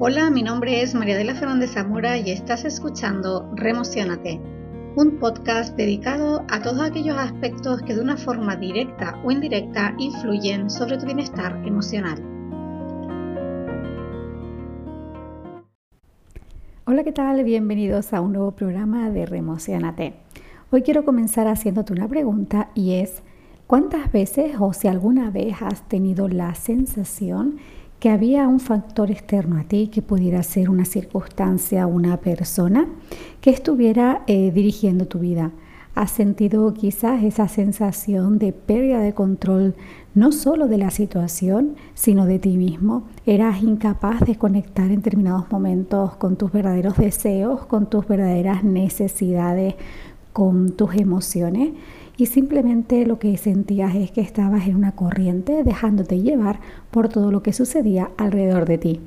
Hola, mi nombre es María de la Fernández Zamora y estás escuchando Remocionate, un podcast dedicado a todos aquellos aspectos que de una forma directa o indirecta influyen sobre tu bienestar emocional. Hola, ¿qué tal? Bienvenidos a un nuevo programa de Remocionate. Hoy quiero comenzar haciéndote una pregunta y es, ¿cuántas veces o si alguna vez has tenido la sensación que había un factor externo a ti que pudiera ser una circunstancia, una persona que estuviera eh, dirigiendo tu vida. Has sentido quizás esa sensación de pérdida de control no solo de la situación, sino de ti mismo. Eras incapaz de conectar en determinados momentos con tus verdaderos deseos, con tus verdaderas necesidades, con tus emociones y simplemente lo que sentías es que estabas en una corriente dejándote llevar por todo lo que sucedía alrededor de ti.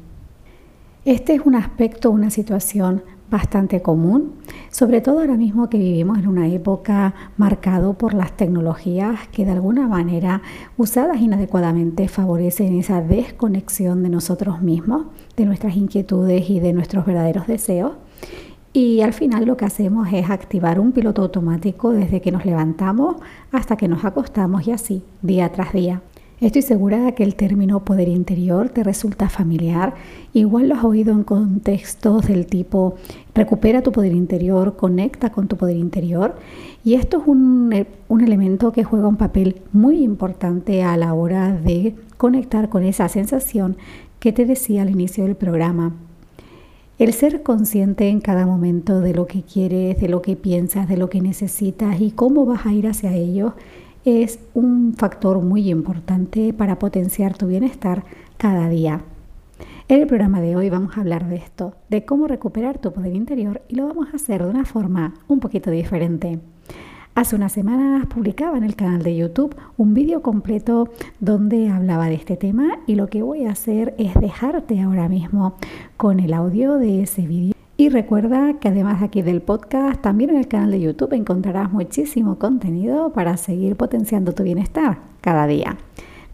Este es un aspecto, una situación bastante común, sobre todo ahora mismo que vivimos en una época marcado por las tecnologías que de alguna manera usadas inadecuadamente favorecen esa desconexión de nosotros mismos, de nuestras inquietudes y de nuestros verdaderos deseos y al final lo que hacemos es activar un piloto automático desde que nos levantamos hasta que nos acostamos y así, día tras día. Estoy segura de que el término poder interior te resulta familiar. Igual lo has oído en contextos del tipo recupera tu poder interior, conecta con tu poder interior. Y esto es un, un elemento que juega un papel muy importante a la hora de conectar con esa sensación que te decía al inicio del programa el ser consciente en cada momento de lo que quieres, de lo que piensas, de lo que necesitas y cómo vas a ir hacia ello es un factor muy importante para potenciar tu bienestar cada día. En el programa de hoy vamos a hablar de esto, de cómo recuperar tu poder interior y lo vamos a hacer de una forma un poquito diferente. Hace unas semanas publicaba en el canal de YouTube un vídeo completo donde hablaba de este tema y lo que voy a hacer es dejarte ahora mismo con el audio de ese vídeo. Y recuerda que además aquí del podcast, también en el canal de YouTube encontrarás muchísimo contenido para seguir potenciando tu bienestar cada día.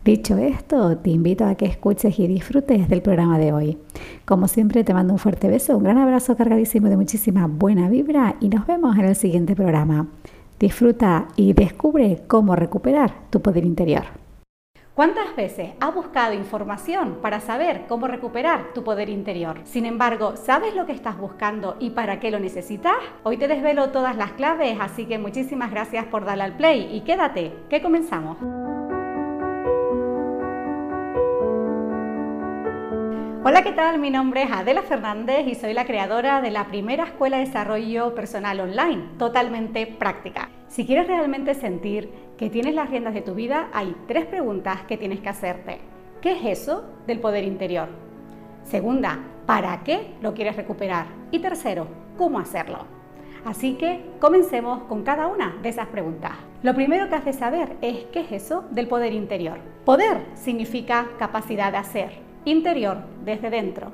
Dicho esto, te invito a que escuches y disfrutes del programa de hoy. Como siempre, te mando un fuerte beso, un gran abrazo cargadísimo de muchísima buena vibra y nos vemos en el siguiente programa. Disfruta y descubre cómo recuperar tu poder interior. ¿Cuántas veces has buscado información para saber cómo recuperar tu poder interior? Sin embargo, ¿sabes lo que estás buscando y para qué lo necesitas? Hoy te desvelo todas las claves, así que muchísimas gracias por darle al play y quédate, que comenzamos. Hola, ¿qué tal? Mi nombre es Adela Fernández y soy la creadora de la primera escuela de desarrollo personal online, totalmente práctica. Si quieres realmente sentir que tienes las riendas de tu vida, hay tres preguntas que tienes que hacerte. ¿Qué es eso del poder interior? Segunda, ¿para qué lo quieres recuperar? Y tercero, ¿cómo hacerlo? Así que comencemos con cada una de esas preguntas. Lo primero que haces saber es qué es eso del poder interior. Poder significa capacidad de hacer interior desde dentro.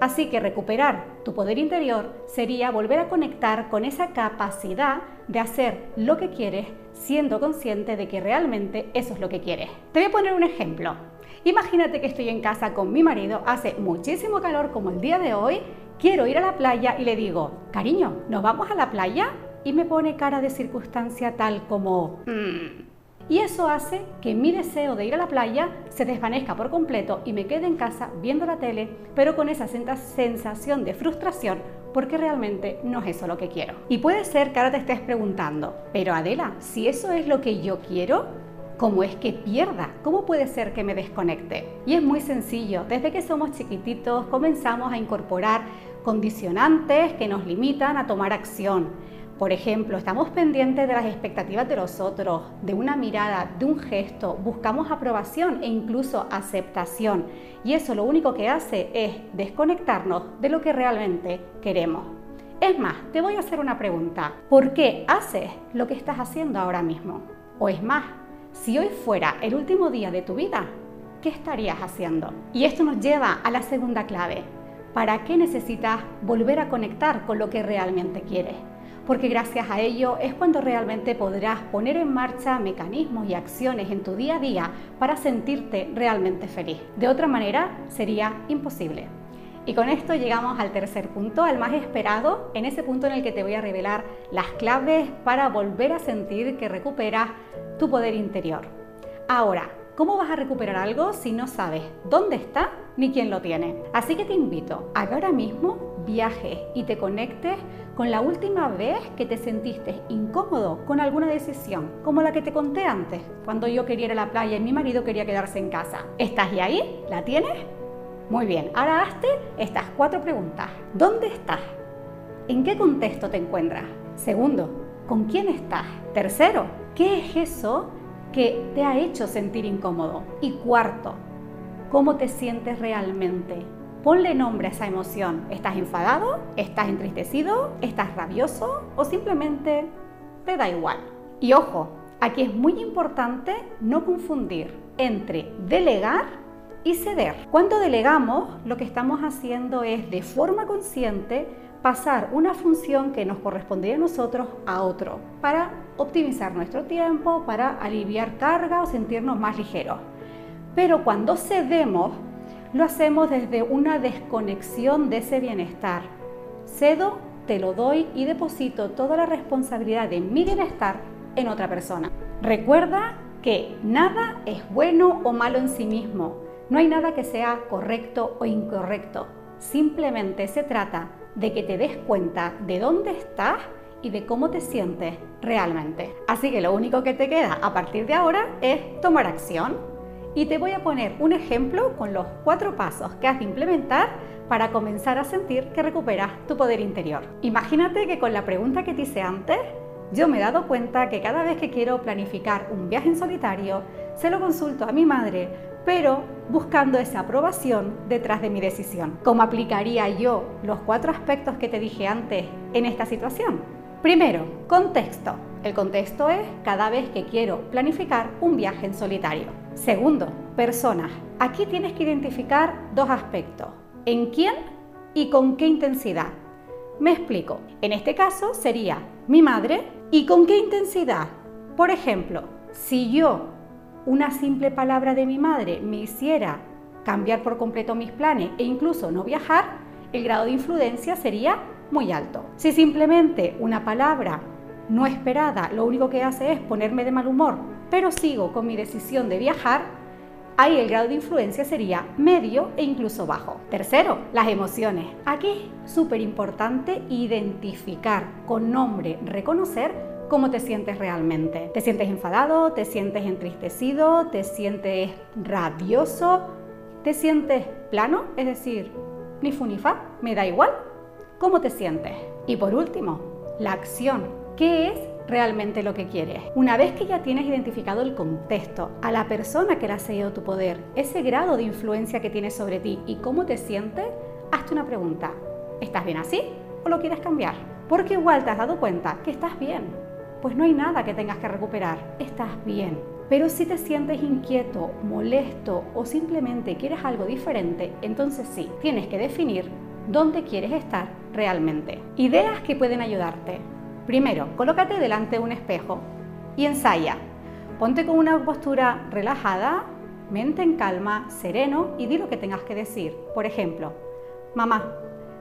Así que recuperar tu poder interior sería volver a conectar con esa capacidad de hacer lo que quieres siendo consciente de que realmente eso es lo que quieres. Te voy a poner un ejemplo. Imagínate que estoy en casa con mi marido, hace muchísimo calor como el día de hoy, quiero ir a la playa y le digo, cariño, ¿nos vamos a la playa? Y me pone cara de circunstancia tal como, mm, y eso hace que mi deseo de ir a la playa se desvanezca por completo y me quede en casa viendo la tele, pero con esa sensación de frustración porque realmente no es eso lo que quiero. Y puede ser que ahora te estés preguntando, pero Adela, si eso es lo que yo quiero, ¿cómo es que pierda? ¿Cómo puede ser que me desconecte? Y es muy sencillo, desde que somos chiquititos comenzamos a incorporar condicionantes que nos limitan a tomar acción por ejemplo, estamos pendientes de las expectativas de los otros, de una mirada, de un gesto, buscamos aprobación e incluso aceptación. Y eso lo único que hace es desconectarnos de lo que realmente queremos. Es más, te voy a hacer una pregunta. ¿Por qué haces lo que estás haciendo ahora mismo? O es más, si hoy fuera el último día de tu vida, ¿qué estarías haciendo? Y esto nos lleva a la segunda clave. ¿Para qué necesitas volver a conectar con lo que realmente quieres? Porque gracias a ello es cuando realmente podrás poner en marcha mecanismos y acciones en tu día a día para sentirte realmente feliz. De otra manera sería imposible. Y con esto llegamos al tercer punto, al más esperado, en ese punto en el que te voy a revelar las claves para volver a sentir que recuperas tu poder interior. Ahora, ¿cómo vas a recuperar algo si no sabes dónde está ni quién lo tiene? Así que te invito a que ahora mismo viajes y te conectes con la última vez que te sentiste incómodo con alguna decisión, como la que te conté antes, cuando yo quería ir a la playa y mi marido quería quedarse en casa. ¿Estás ya ahí? ¿La tienes? Muy bien, ahora hazte estas cuatro preguntas. ¿Dónde estás? ¿En qué contexto te encuentras? Segundo, ¿con quién estás? Tercero, ¿qué es eso que te ha hecho sentir incómodo? Y cuarto, ¿cómo te sientes realmente? Ponle nombre a esa emoción. ¿Estás enfadado? ¿Estás entristecido? ¿Estás rabioso? ¿O simplemente te da igual? Y ojo, aquí es muy importante no confundir entre delegar y ceder. Cuando delegamos, lo que estamos haciendo es de forma consciente pasar una función que nos correspondería a nosotros a otro para optimizar nuestro tiempo, para aliviar carga o sentirnos más ligeros. Pero cuando cedemos, lo hacemos desde una desconexión de ese bienestar. Cedo, te lo doy y deposito toda la responsabilidad de mi bienestar en otra persona. Recuerda que nada es bueno o malo en sí mismo no hay nada que sea correcto o incorrecto. Simplemente se trata de que te des cuenta de dónde estás y de cómo te sientes realmente. Así que lo único que te queda a partir de ahora es tomar acción. Y te voy a poner un ejemplo con los cuatro pasos que has de implementar para comenzar a sentir que recuperas tu poder interior. Imagínate que con la pregunta que te hice antes, yo me he dado cuenta que cada vez que quiero planificar un viaje en solitario, se lo consulto a mi madre pero buscando esa aprobación detrás de mi decisión. ¿Cómo aplicaría yo los cuatro aspectos que te dije antes en esta situación? Primero, contexto. El contexto es cada vez que quiero planificar un viaje en solitario. Segundo, personas. Aquí tienes que identificar dos aspectos. ¿En quién y con qué intensidad? Me explico. En este caso sería mi madre y con qué intensidad. Por ejemplo, si yo una simple palabra de mi madre me hiciera cambiar por completo mis planes e incluso no viajar, el grado de influencia sería muy alto. Si simplemente una palabra no esperada lo único que hace es ponerme de mal humor, pero sigo con mi decisión de viajar, ahí el grado de influencia sería medio e incluso bajo. Tercero, las emociones. Aquí es súper importante identificar con nombre, reconocer cómo te sientes realmente. ¿Te sientes enfadado? ¿Te sientes entristecido? ¿Te sientes rabioso? ¿Te sientes plano? Es decir, ni fu ni fa, me da igual. ¿Cómo te sientes? Y por último, la acción. ¿Qué es realmente lo que quieres? Una vez que ya tienes identificado el contexto, a la persona que le ha seguido tu poder, ese grado de influencia que tiene sobre ti y cómo te sientes, hazte una pregunta. ¿Estás bien así o lo quieres cambiar? Porque igual te has dado cuenta que estás bien, pues no hay nada que tengas que recuperar, estás bien. Pero si te sientes inquieto, molesto o simplemente quieres algo diferente, entonces sí, tienes que definir dónde quieres estar realmente. Ideas que pueden ayudarte. Primero, colócate delante de un espejo y ensaya. Ponte con una postura relajada, mente en calma, sereno y di lo que tengas que decir. Por ejemplo, mamá,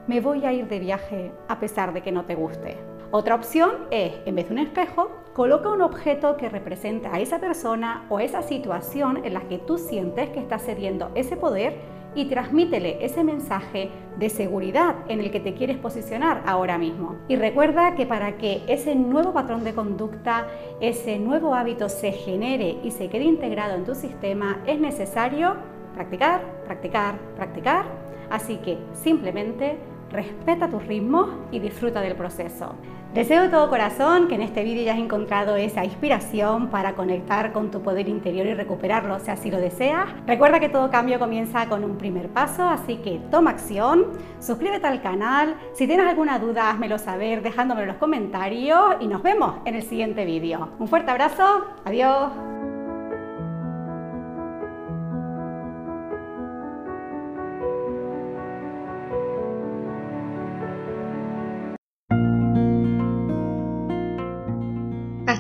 me voy a ir de viaje a pesar de que no te guste. Otra opción es, en vez de un espejo, coloca un objeto que represente a esa persona o esa situación en la que tú sientes que estás cediendo ese poder y transmítele ese mensaje de seguridad en el que te quieres posicionar ahora mismo. Y recuerda que para que ese nuevo patrón de conducta, ese nuevo hábito se genere y se quede integrado en tu sistema, es necesario practicar, practicar, practicar. Así que simplemente respeta tus ritmos y disfruta del proceso. Deseo de todo corazón que en este vídeo hayas encontrado esa inspiración para conectar con tu poder interior y recuperarlo, si así lo deseas. Recuerda que todo cambio comienza con un primer paso, así que toma acción, suscríbete al canal, si tienes alguna duda házmelo saber dejándome en los comentarios y nos vemos en el siguiente vídeo. Un fuerte abrazo, adiós.